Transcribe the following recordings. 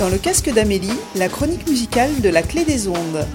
Dans le casque d'Amélie, la chronique musicale de la clé des ondes.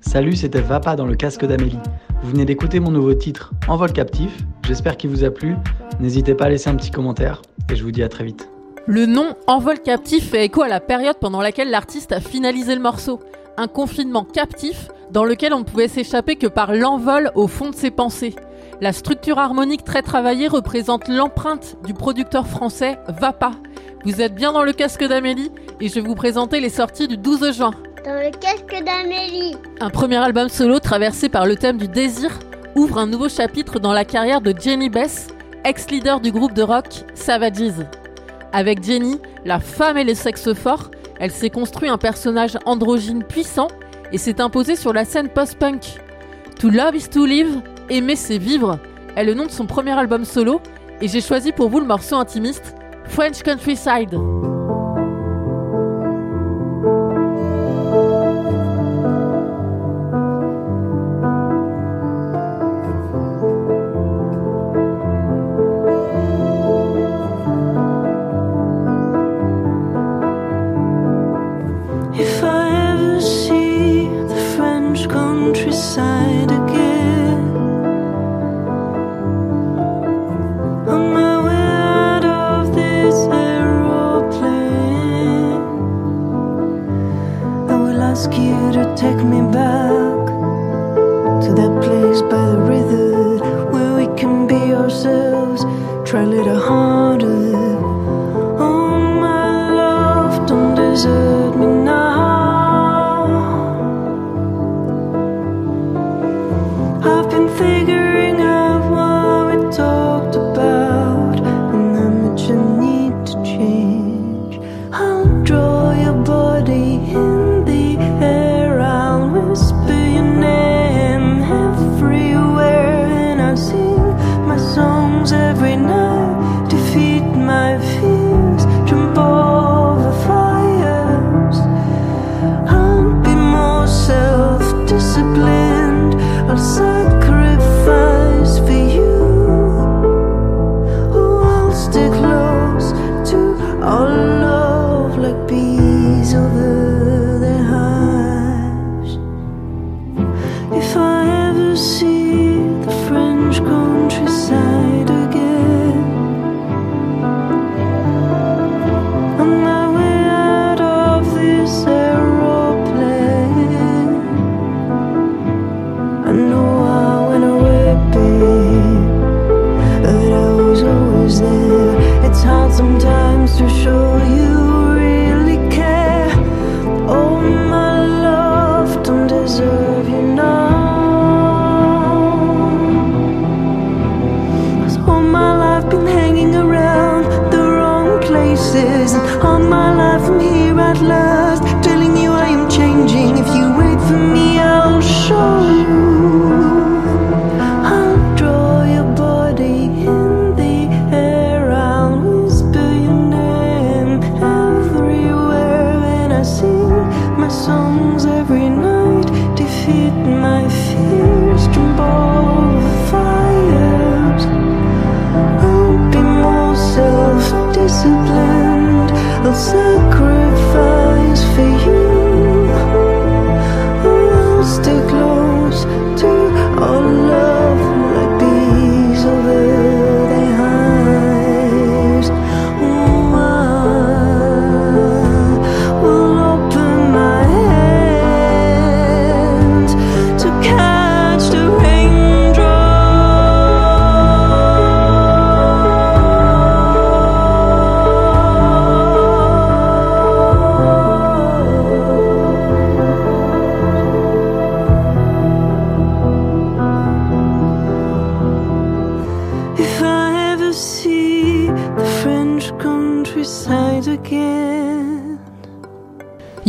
Salut, c'était Vapa dans le casque d'Amélie. Vous venez d'écouter mon nouveau titre, Envol captif. J'espère qu'il vous a plu. N'hésitez pas à laisser un petit commentaire et je vous dis à très vite. Le nom Envol captif fait écho à la période pendant laquelle l'artiste a finalisé le morceau. Un confinement captif dans lequel on ne pouvait s'échapper que par l'envol au fond de ses pensées. La structure harmonique très travaillée représente l'empreinte du producteur français Vapa. Vous êtes bien dans le casque d'Amélie et je vais vous présenter les sorties du 12 juin dans le casque d'Amélie. Un premier album solo traversé par le thème du désir ouvre un nouveau chapitre dans la carrière de Jenny Bess, ex-leader du groupe de rock Savages. Avec Jenny, la femme et les sexes forts, elle s'est construit un personnage androgyne puissant et s'est imposée sur la scène post-punk. To Love is to Live, Aimer c'est vivre, est le nom de son premier album solo et j'ai choisi pour vous le morceau intimiste French Countryside.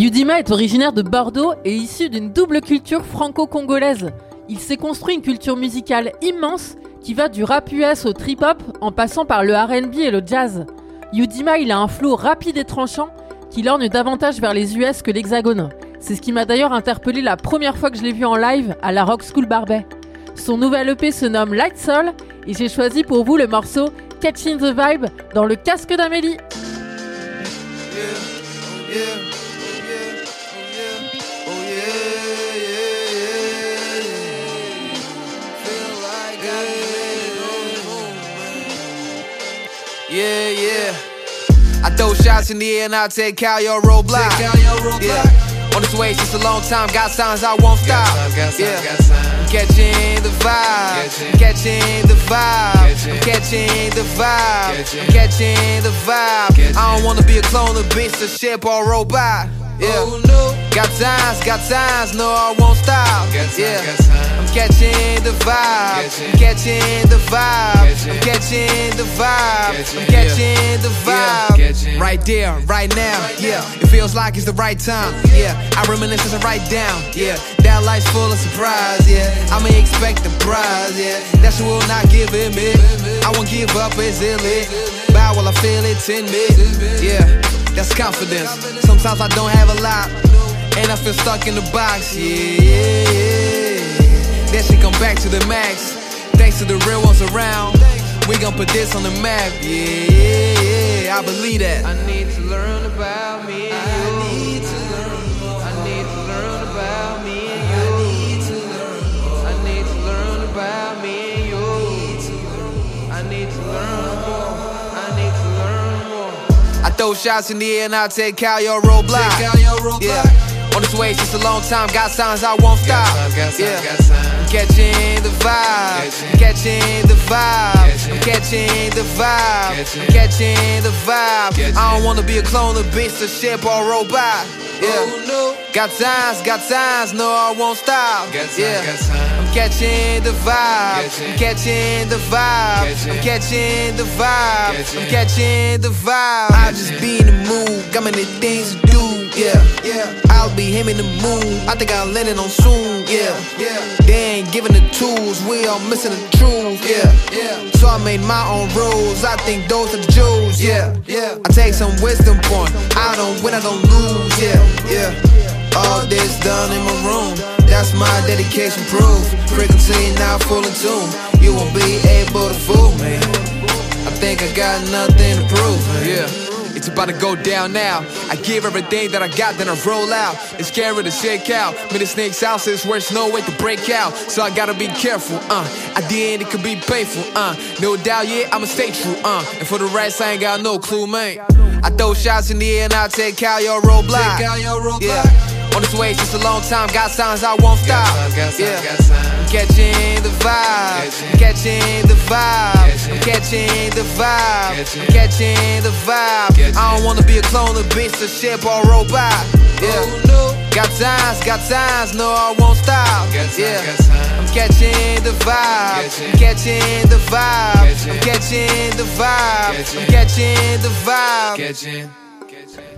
Est originaire de Bordeaux et issu d'une double culture franco-congolaise. Il s'est construit une culture musicale immense qui va du rap US au trip-hop en passant par le RB et le jazz. Yudima, il a un flow rapide et tranchant qui lorgne davantage vers les US que l'Hexagone. C'est ce qui m'a d'ailleurs interpellé la première fois que je l'ai vu en live à la Rock School Barbet. Son nouvel EP se nomme Light Soul et j'ai choisi pour vous le morceau Catching the Vibe dans le casque d'Amélie. I throw shots in the air and I take out your roadblock. Yeah. On this way since a long time, got signs I won't stop. yeah. I'm catching the vibe. Catching the vibe. I'm catching the vibe. I'm catching the vibe. I don't wanna be a clone of beast, a ship or robot. Yeah. Oh, no. Got times, got times, no, I won't stop. yeah. I'm catching the vibe. I'm catching the vibe. I'm catching the vibe. I'm catching the vibe. Right there, right now. Yeah. It feels like it's the right time. Yeah. I reminisce as I write down. Yeah. That life's full of surprise. Yeah. I may expect the prize. Yeah. That you will not give it me. I won't give up, it's illit. Bow while I feel it in me. Yeah that's confidence. Sometimes I don't have a lot, and I feel stuck in the box, yeah. Then come back to the max. Thanks to the real ones around. We gon' put this on the map, yeah. I believe that. I need to learn about me and you. I need to learn. I need to learn about me and you. I need to learn. I need to learn. I need to learn more. I need to learn more. I throw shots in the air and I take out your roadblock. Take out your roadblock. Yeah. On this way since a long time, got signs I won't stop. Yeah. I'm catching the vibe. Catching the vibe. I'm catching the vibe. I'm catching the vibe. I don't wanna be a clone of beast, a ship or robot. Yeah. Got signs, got signs, no, I won't stop. Yeah. I'm catching the vibe. I'm catching the vibe. I'm catching the vibe. I'm catching the vibe. I just be in the mood. Got many things to do. Yeah. I'll be him in the moon. I think I'll land it on soon. Yeah. Yeah. They ain't giving the tools. We all missing the truth. Yeah. Yeah. So I made my own rules. I think those are the Jews. Yeah. Yeah. I take some wisdom point. I don't win, I don't lose. Yeah. Yeah. All this done in my room. That's my dedication proof. Frequency now full in tune. You won't be able to fool me. I think I got nothing to prove. Yeah. It's about to go down now. I give everything that I got, then I roll out. It's scary to shake out. Many snake's house is where there's no way to break out. So I gotta be careful, uh. At the end, it could be painful, uh. No doubt, yeah, I'ma stay true, uh. And for the rest, I ain't got no clue, man. I throw shots in the air and I take out your roadblock. take out your roadblock. Yeah. On this way since a long time, got signs I won't stop. Yeah, I'm catching the vibe. I'm catching the vibe. I'm catching the vibe. I'm catching the vibe. I don't wanna be a clone of beast, a ship or robot. Yeah, got signs, got signs, no, I won't stop. Yeah, I'm catching the vibe. I'm catching the vibe. I'm catching the vibe. I'm catching the vibe.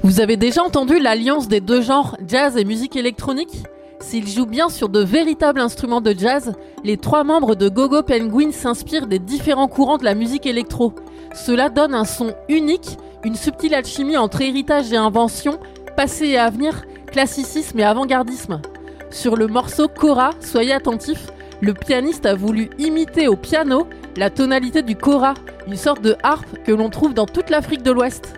Vous avez déjà entendu l'alliance des deux genres, jazz et musique électronique? S'ils jouent bien sur de véritables instruments de jazz, les trois membres de Gogo Penguin s'inspirent des différents courants de la musique électro. Cela donne un son unique, une subtile alchimie entre héritage et invention, passé et avenir, classicisme et avant-gardisme. Sur le morceau Cora, soyez attentifs, le pianiste a voulu imiter au piano la tonalité du kora, une sorte de harpe que l'on trouve dans toute l'Afrique de l'Ouest.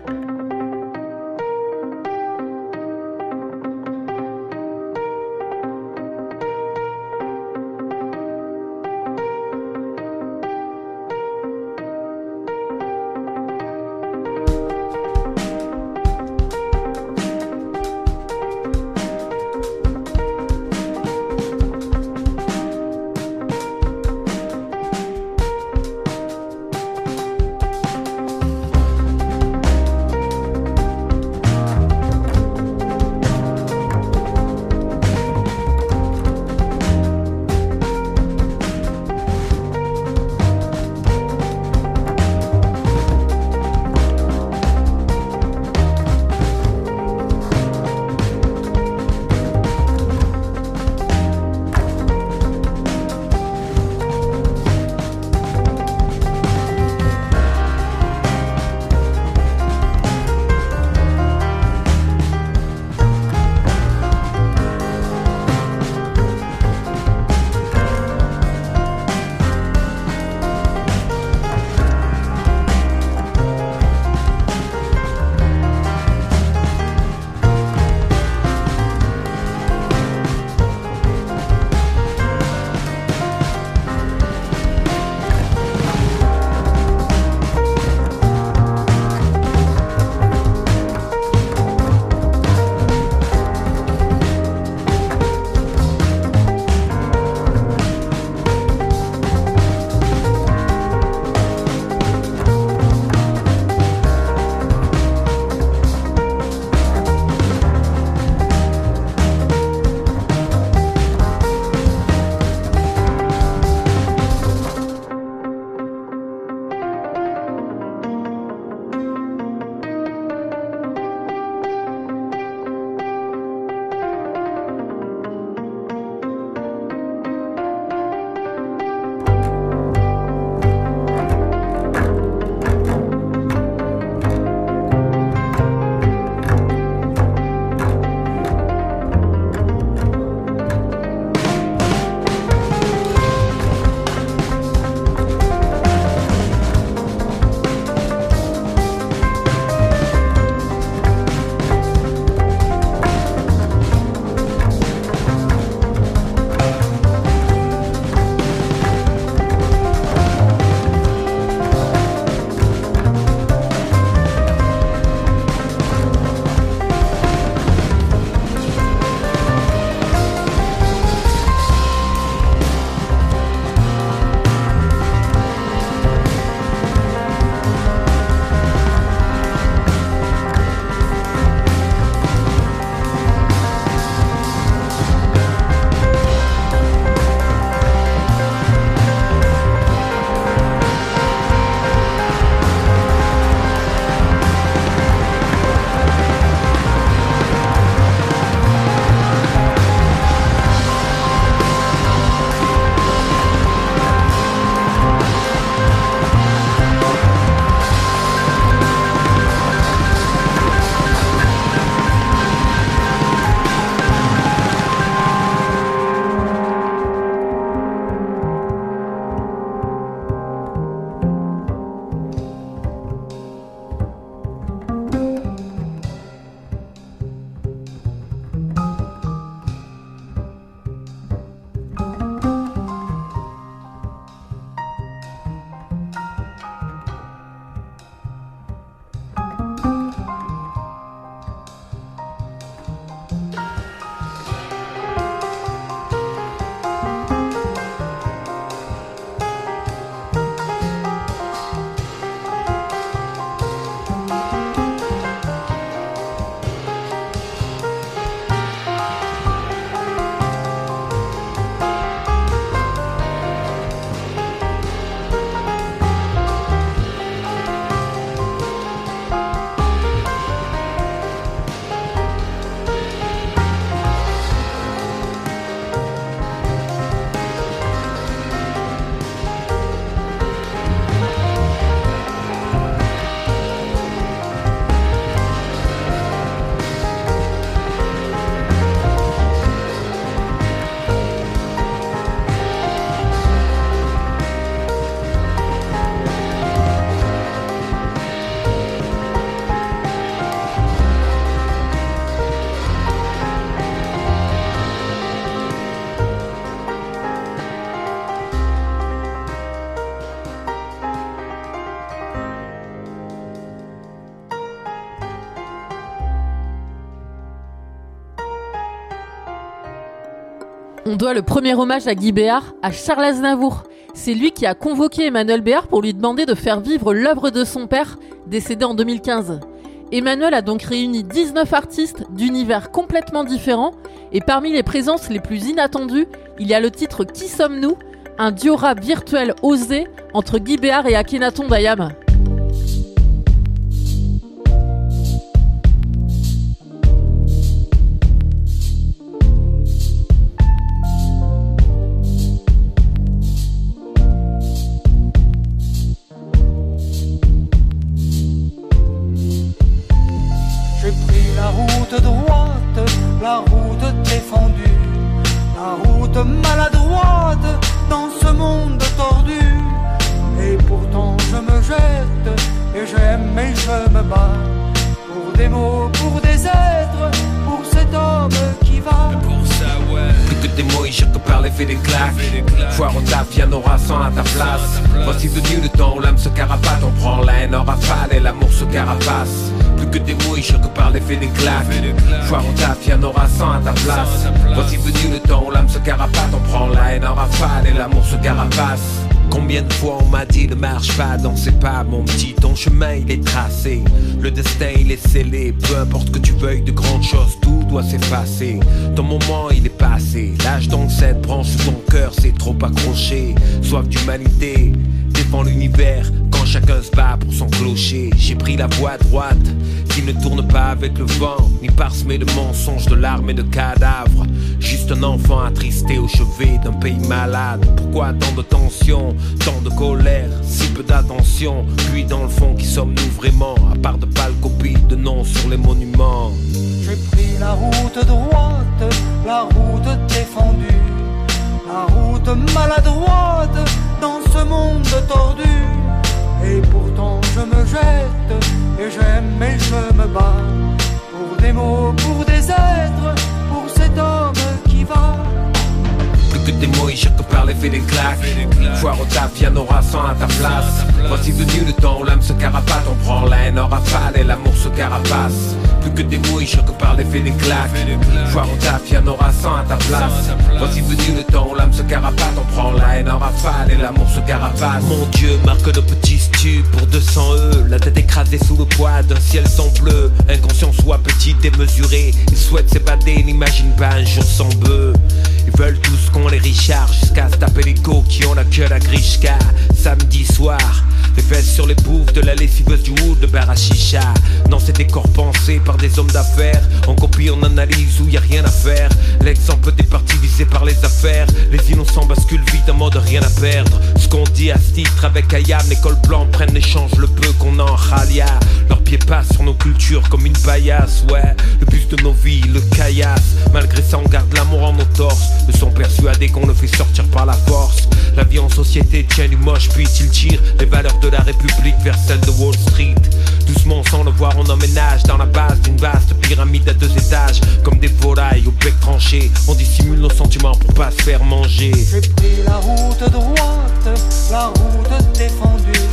On doit le premier hommage à Guy Béard à Charles Aznavour. C'est lui qui a convoqué Emmanuel Béard pour lui demander de faire vivre l'œuvre de son père, décédé en 2015. Emmanuel a donc réuni 19 artistes d'univers complètement différents, et parmi les présences les plus inattendues, il y a le titre Qui sommes-nous un duo rap virtuel osé entre Guy Béard et Akhenaton Dayam. La route droite, la route défendue, la route maladroite dans ce monde tordu. Et pourtant je me jette, et j'aime et je me bats. Pour des mots, pour des êtres, pour cet homme qui va. Plus que des mots, je que par l'effet des claques. Foire au taf, y'en aura sans à ta place. Voici venu le temps où l'âme se carapate. On prend la haine en rafale et l'amour se carapace. Plus que des mots, je que par l'effet des claques. Foire au taf, y'en aura sans à ta place. Voici venu le temps où l'âme se carapate. On prend la haine en rafale et l'amour se carapace. Combien de fois on m'a dit ne marche pas dans ces pas mon petit ton chemin il est tracé Le destin il est scellé Peu importe que tu veuilles de grandes choses Tout doit s'effacer Ton moment il est passé L'âge donc cette branche ton cœur c'est trop accroché Soif d'humanité Défends l'univers chacun se bat pour son clocher. J'ai pris la voie droite qui ne tourne pas avec le vent Ni parsemé de mensonges, de larmes et de cadavres. Juste un enfant attristé au chevet d'un pays malade. Pourquoi tant de tension, tant de colère, si peu d'attention? Puis dans le fond qui sommes-nous vraiment À part de pâles copies de noms sur les monuments? J'ai pris la route droite, la route défendue, la route maladroite dans ce monde tordu. Et pourtant je me jette, et j'aime et je me bats. Pour des mots, pour des êtres, pour cet homme qui va. Plus que des mots, je que par l'effet des claques. Foire au taf, y'en aura sans à ta place. Voici venu le temps où l'âme se carapate On prend la haine en rafale et l'amour se carapace. Plus que des mots, je que par l'effet des claques. Foire au taf, y'en aura sans à ta place. Voici venu le temps où l'âme se carapate On prend la haine en rafale et l'amour se carapace. Mon Dieu, marque de petits stupes pour 200 E La tête écrasée sous le poids d'un ciel sans bleu. Inconscient soit petit et mesuré Ils souhaitent s'évader, n'imagine pas un jour sans bœuf. Ils veulent tous qu'on les richards Jusqu'à se taper les go qui ont la queue à Grishka. Samedi soir les fesses sur les bouffes de la lessiveuse du wood de bar à chicha Dans ces décors pensés par des hommes d'affaires On copie, on analyse où y a rien à faire. L'exemple des parties visées par les affaires. Les innocents basculent vite en mode rien à perdre. Ce qu'on dit à ce titre avec Ayam Les cols blancs prennent l'échange le peu qu'on en Khalia Leurs pieds passent sur nos cultures comme une paillasse Ouais, le bus de nos vies, le caillasse. Malgré ça on garde l'amour en nos torses Persuadés qu'on le fait sortir par la force La vie en société tient du moche puis il tire Les valeurs de la République vers celle de Wall Street. Doucement, sans le voir, on emménage dans la base d'une vaste pyramide à deux étages. Comme des volailles au bec tranché, on dissimule nos sentiments pour pas se faire manger. J'ai pris la route droite, la route défendue,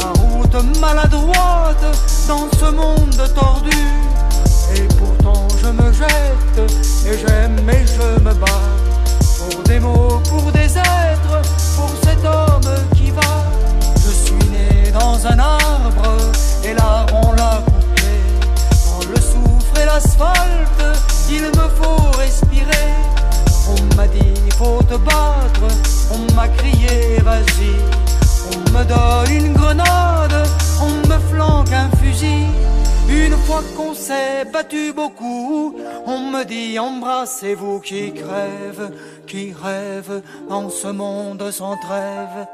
la route maladroite dans ce monde tordu. Et pourtant je me jette, et j'aime et je me bats. Des mots, pour des êtres, pour cet homme qui va. Je suis né dans un arbre, et là on l'a coupé. Dans le soufre et l'asphalte, il me faut respirer. On m'a dit faut te battre, on m'a crié vas-y. On me donne une grenade, qu'on s'est battu beaucoup, on me dit embrassez-vous qui crève, qui rêve dans ce monde sans trêve.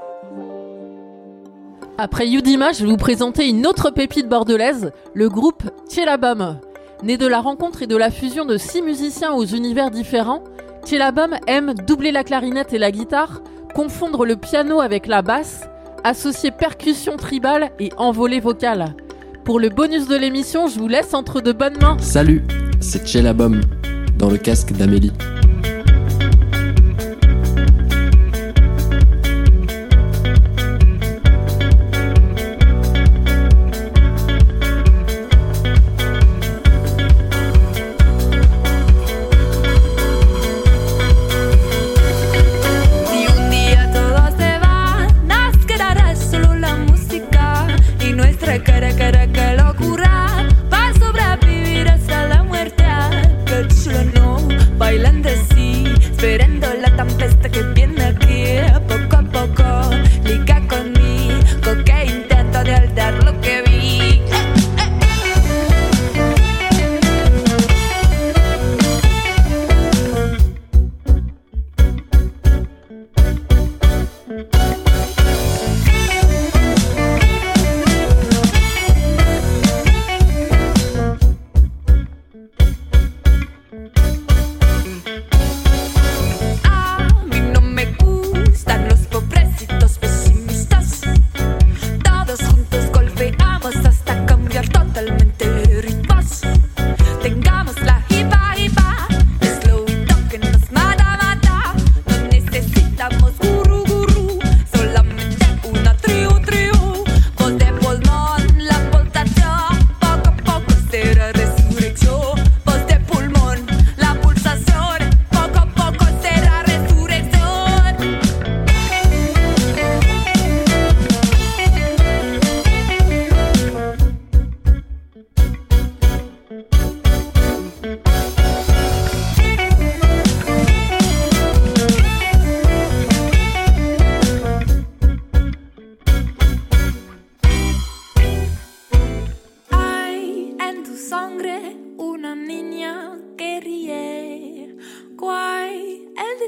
Après Yudima, je vais vous présenter une autre pépite bordelaise, le groupe Tielabam. Né de la rencontre et de la fusion de six musiciens aux univers différents, Tielabam aime doubler la clarinette et la guitare, confondre le piano avec la basse, associer percussion tribale et envolée vocale. Pour le bonus de l'émission, je vous laisse entre de bonnes mains. Salut, c'est Chelabom dans le casque d'Amélie.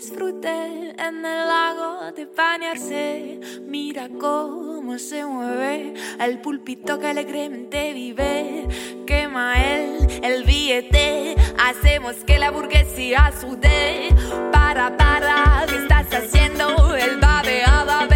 disfrute en el lago de bañarse. Mira cómo se mueve el pulpito que alegremente vive. Quema él el billete, hacemos que la burguesía sude. Para, para, ¿qué estás haciendo? El babe, a babe.